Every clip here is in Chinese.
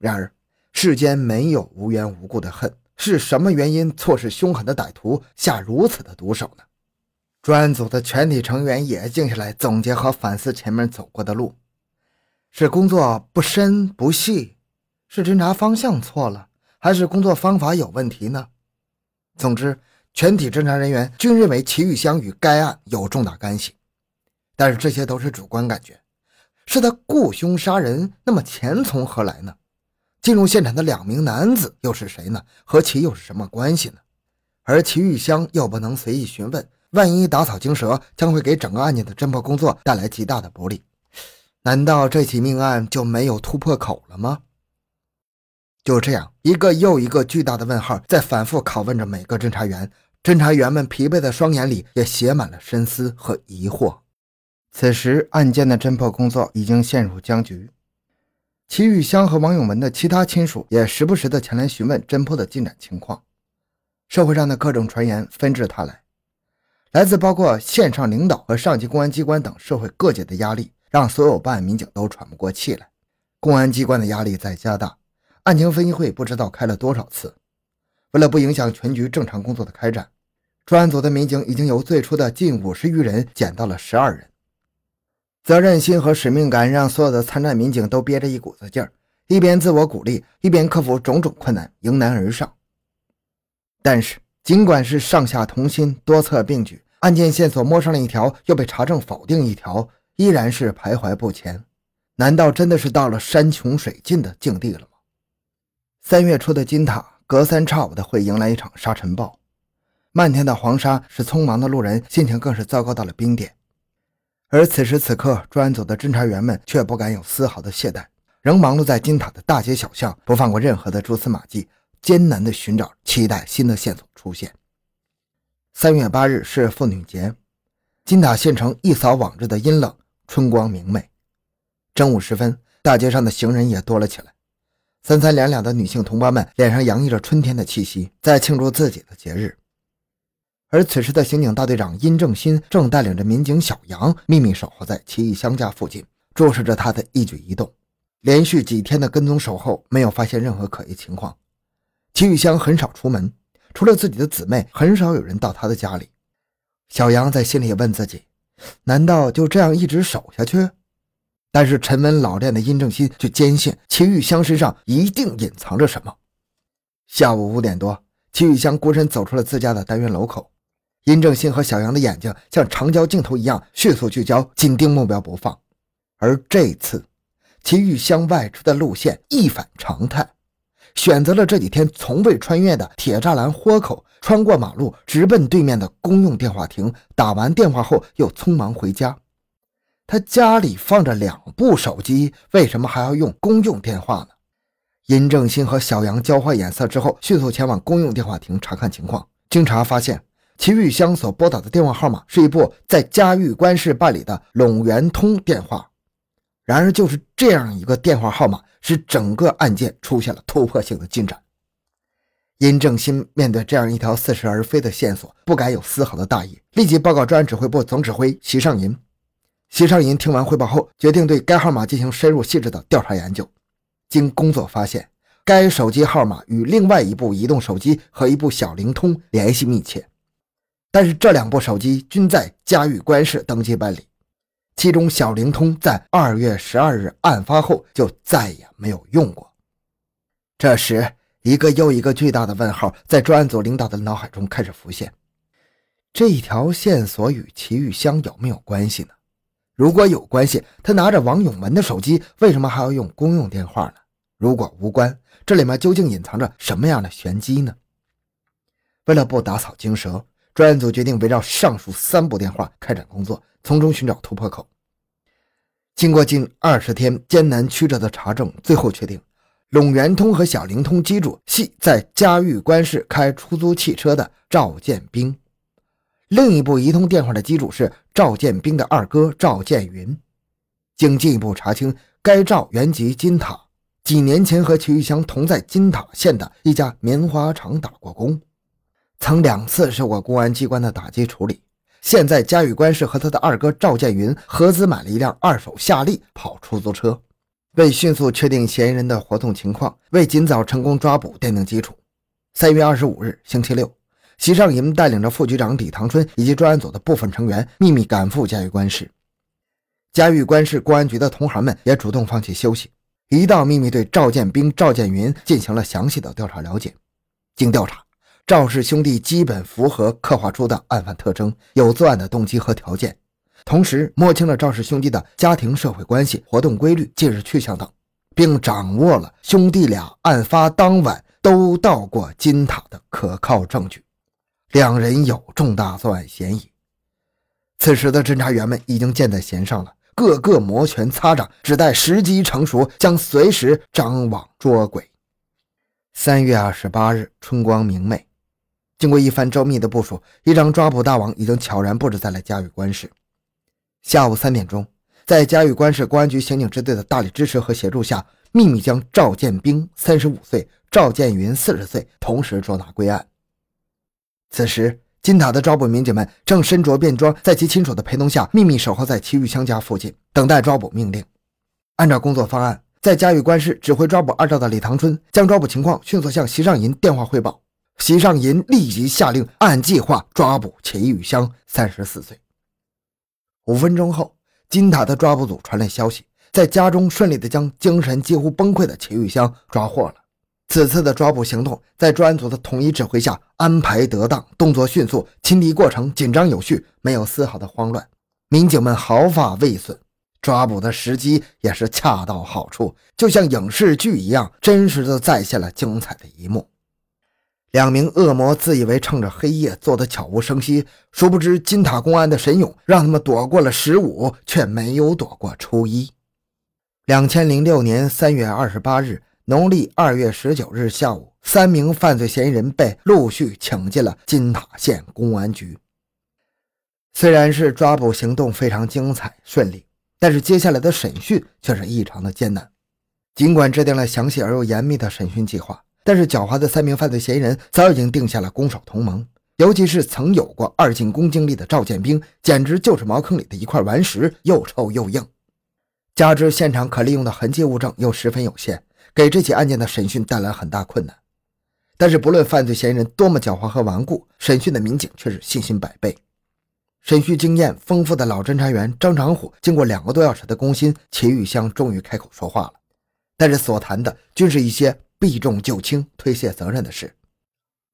然而，世间没有无缘无故的恨，是什么原因促使凶狠的歹徒下如此的毒手呢？专案组的全体成员也静下来总结和反思前面走过的路：是工作不深不细，是侦查方向错了，还是工作方法有问题呢？总之，全体侦查人员均认为齐玉香与该案有重大干系，但是这些都是主观感觉。是他雇凶杀人，那么钱从何来呢？进入现场的两名男子又是谁呢？和其又是什么关系呢？而齐玉香又不能随意询问，万一打草惊蛇，将会给整个案件的侦破工作带来极大的不利。难道这起命案就没有突破口了吗？就这样，一个又一个巨大的问号在反复拷问着每个侦查员。侦查员们疲惫的双眼里也写满了深思和疑惑。此时，案件的侦破工作已经陷入僵局。齐玉香和王永文的其他亲属也时不时的前来询问侦破的进展情况。社会上的各种传言纷至沓来，来自包括县上领导和上级公安机关等社会各界的压力，让所有办案民警都喘不过气来。公安机关的压力在加大，案情分析会不知道开了多少次。为了不影响全局正常工作的开展，专案组的民警已经由最初的近五十余人减到了十二人。责任心和使命感让所有的参战民警都憋着一股子劲儿，一边自我鼓励，一边克服种种困难，迎难而上。但是，尽管是上下同心，多策并举，案件线索摸上了一条，又被查证否定一条，依然是徘徊不前。难道真的是到了山穷水尽的境地了吗？三月初的金塔，隔三差五的会迎来一场沙尘暴，漫天的黄沙使匆忙的路人心情更是糟糕到了冰点。而此时此刻，专案组的侦查员们却不敢有丝毫的懈怠，仍忙碌在金塔的大街小巷，不放过任何的蛛丝马迹，艰难地寻找，期待新的线索出现。三月八日是妇女节，金塔县城一扫往日的阴冷，春光明媚。正午时分，大街上的行人也多了起来，三三两两的女性同胞们脸上洋溢着春天的气息，在庆祝自己的节日。而此时的刑警大队长殷正新正带领着民警小杨秘密守候在齐玉香家附近，注视着他的一举一动。连续几天的跟踪守候，没有发现任何可疑情况。齐玉香很少出门，除了自己的姊妹，很少有人到她的家里。小杨在心里问自己：难道就这样一直守下去？但是沉稳老练的殷正新却坚信齐玉香身上一定隐藏着什么。下午五点多，齐玉香孤身走出了自家的单元楼口。殷正新和小杨的眼睛像长焦镜头一样迅速聚焦，紧盯目标不放。而这次，其玉香外出的路线一反常态，选择了这几天从未穿越的铁栅栏豁口，穿过马路，直奔对面的公用电话亭。打完电话后，又匆忙回家。他家里放着两部手机，为什么还要用公用电话呢？殷正新和小杨交换眼色之后，迅速前往公用电话亭查看情况。经查发现。齐玉香所拨打的电话号码是一部在嘉峪关市办理的陇源通电话，然而就是这样一个电话号码，使整个案件出现了突破性的进展。殷正新面对这样一条似是而非的线索，不敢有丝毫的大意，立即报告专案指挥部总指挥席尚银。席尚银听完汇报后，决定对该号码进行深入细致的调查研究。经工作发现，该手机号码与另外一部移动手机和一部小灵通联系密切。但是这两部手机均在嘉峪关市登记办理，其中小灵通在二月十二日案发后就再也没有用过。这时，一个又一个巨大的问号在专案组领导的脑海中开始浮现：这一条线索与齐玉香有没有关系呢？如果有关系，他拿着王永文的手机，为什么还要用公用电话呢？如果无关，这里面究竟隐藏着什么样的玄机呢？为了不打草惊蛇。专案组决定围绕上述三部电话开展工作，从中寻找突破口。经过近二十天艰难曲折的查证，最后确定，陇源通和小灵通机主系在嘉峪关市开出租汽车的赵建兵。另一部移通电话的机主是赵建兵的二哥赵建云。经进一步查清，该赵原籍金塔，几年前和齐玉香同在金塔县的一家棉花厂打过工。曾两次受过公安机关的打击处理，现在嘉峪关市和他的二哥赵建云合资买了一辆二手夏利跑出租车。为迅速确定嫌疑人的活动情况，为尽早成功抓捕奠定基础。三月二十五日，星期六，席尚银带领着副局长李唐春以及专案组的部分成员秘密赶赴嘉峪关市。嘉峪关市公安局的同行们也主动放弃休息，一道秘密对赵建兵、赵建云进行了详细的调查了解。经调查，赵氏兄弟基本符合刻画出的案犯特征，有作案的动机和条件。同时摸清了赵氏兄弟的家庭社会关系、活动规律、近日去向等，并掌握了兄弟俩案发当晚都到过金塔的可靠证据，两人有重大作案嫌疑。此时的侦查员们已经箭在弦上了，个个摩拳擦掌，只待时机成熟，将随时张网捉鬼。三月二十八日，春光明媚，经过一番周密的部署，一张抓捕大网已经悄然布置在了嘉峪关市。下午三点钟，在嘉峪关市公安局刑警支队的大力支持和协助下，秘密将赵建兵（三十五岁）、赵建云（四十岁）同时捉拿归案。此时，金塔的抓捕民警们正身着便装，在其亲属的陪同下，秘密守候在齐玉香家附近，等待抓捕命令。按照工作方案，在嘉峪关市指挥抓捕二赵的李唐春将抓捕情况迅速向席尚银电话汇报，席尚银立即下令按计划抓捕齐玉香（三十四岁）。五分钟后，金塔的抓捕组传来消息，在家中顺利地将精神几乎崩溃的齐玉香抓获了。此次的抓捕行动在专案组的统一指挥下安排得当，动作迅速，清理过程紧张有序，没有丝毫的慌乱，民警们毫发未损。抓捕的时机也是恰到好处，就像影视剧一样，真实的再现了精彩的一幕。两名恶魔自以为趁着黑夜做得悄无声息，殊不知金塔公安的神勇让他们躲过了十五，却没有躲过初一。两千零六年三月二十八日，农历二月十九日下午，三名犯罪嫌疑人被陆续请进了金塔县公安局。虽然是抓捕行动非常精彩顺利，但是接下来的审讯却是异常的艰难。尽管制定了详细而又严密的审讯计划。但是狡猾的三名犯罪嫌疑人早已经定下了攻守同盟，尤其是曾有过二进宫经历的赵建兵，简直就是茅坑里的一块顽石，又臭又硬。加之现场可利用的痕迹物证又十分有限，给这起案件的审讯带来很大困难。但是不论犯罪嫌疑人多么狡猾和顽固，审讯的民警却是信心百倍。审讯经验丰富的老侦查员张长虎，经过两个多小时的攻心，齐玉香终于开口说话了，但是所谈的均是一些。避重就轻、推卸责任的事，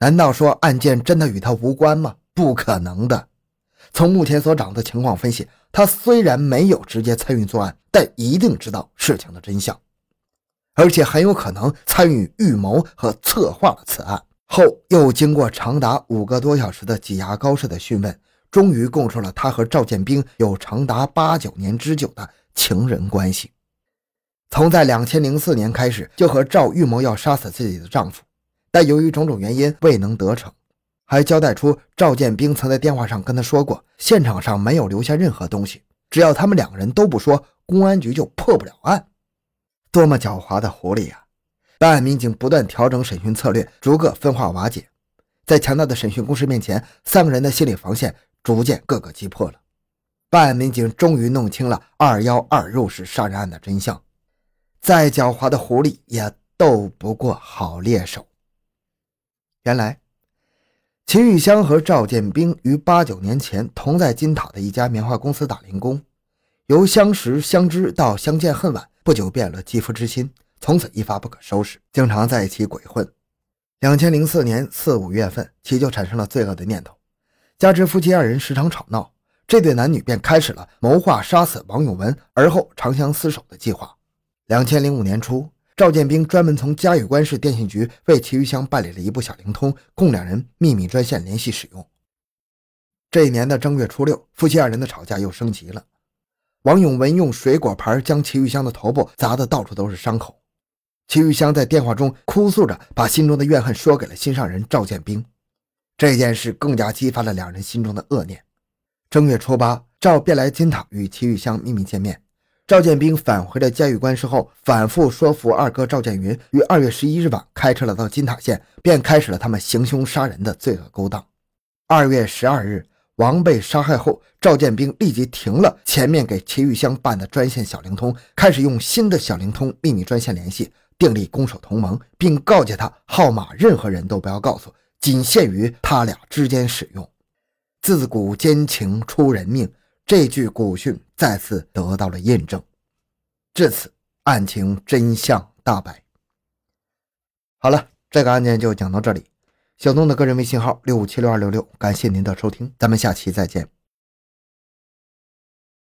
难道说案件真的与他无关吗？不可能的。从目前所掌握的情况分析，他虽然没有直接参与作案，但一定知道事情的真相，而且很有可能参与预谋和策划了此案。后又经过长达五个多小时的挤牙膏式的讯问，终于供出了他和赵建兵有长达八九年之久的情人关系。从在两千零四年开始就和赵预谋要杀死自己的丈夫，但由于种种原因未能得逞，还交代出赵建兵曾在电话上跟他说过，现场上没有留下任何东西，只要他们两个人都不说，公安局就破不了案。多么狡猾的狐狸呀！办案民警不断调整审讯策略，逐个分化瓦解。在强大的审讯攻势面前，三个人的心理防线逐渐个个击破了。办案民警终于弄清了二幺二入室杀人案的真相。再狡猾的狐狸也斗不过好猎手。原来，秦玉香和赵建兵于八九年前同在金塔的一家棉花公司打零工，由相识相知到相见恨晚，不久变了肌肤之亲，从此一发不可收拾，经常在一起鬼混。两千零四年四五月份，其就产生了罪恶的念头，加之夫妻二人时常吵闹，这对男女便开始了谋划杀死王永文，而后长相厮守的计划。两千零五年初，赵建兵专门从嘉峪关市电信局为齐玉香办理了一部小灵通，供两人秘密专线联系使用。这一年的正月初六，夫妻二人的吵架又升级了。王永文用水果盘将齐玉香的头部砸得到处都是伤口。齐玉香在电话中哭诉着，把心中的怨恨说给了心上人赵建兵。这件事更加激发了两人心中的恶念。正月初八，赵便来金塔与齐玉香秘密见面。赵建兵返回了嘉峪关之后，反复说服二哥赵建云，于二月十一日晚开车来到金塔县，便开始了他们行凶杀人的罪恶勾当。二月十二日，王被杀害后，赵建兵立即停了前面给齐玉香办的专线小灵通，开始用新的小灵通秘密专线联系，订立攻守同盟，并告诫他号码任何人都不要告诉，仅限于他俩之间使用。自古奸情出人命，这句古训再次得到了印证。至此，案情真相大白。好了，这个案件就讲到这里。小东的个人微信号六五七六二六六，感谢您的收听，咱们下期再见。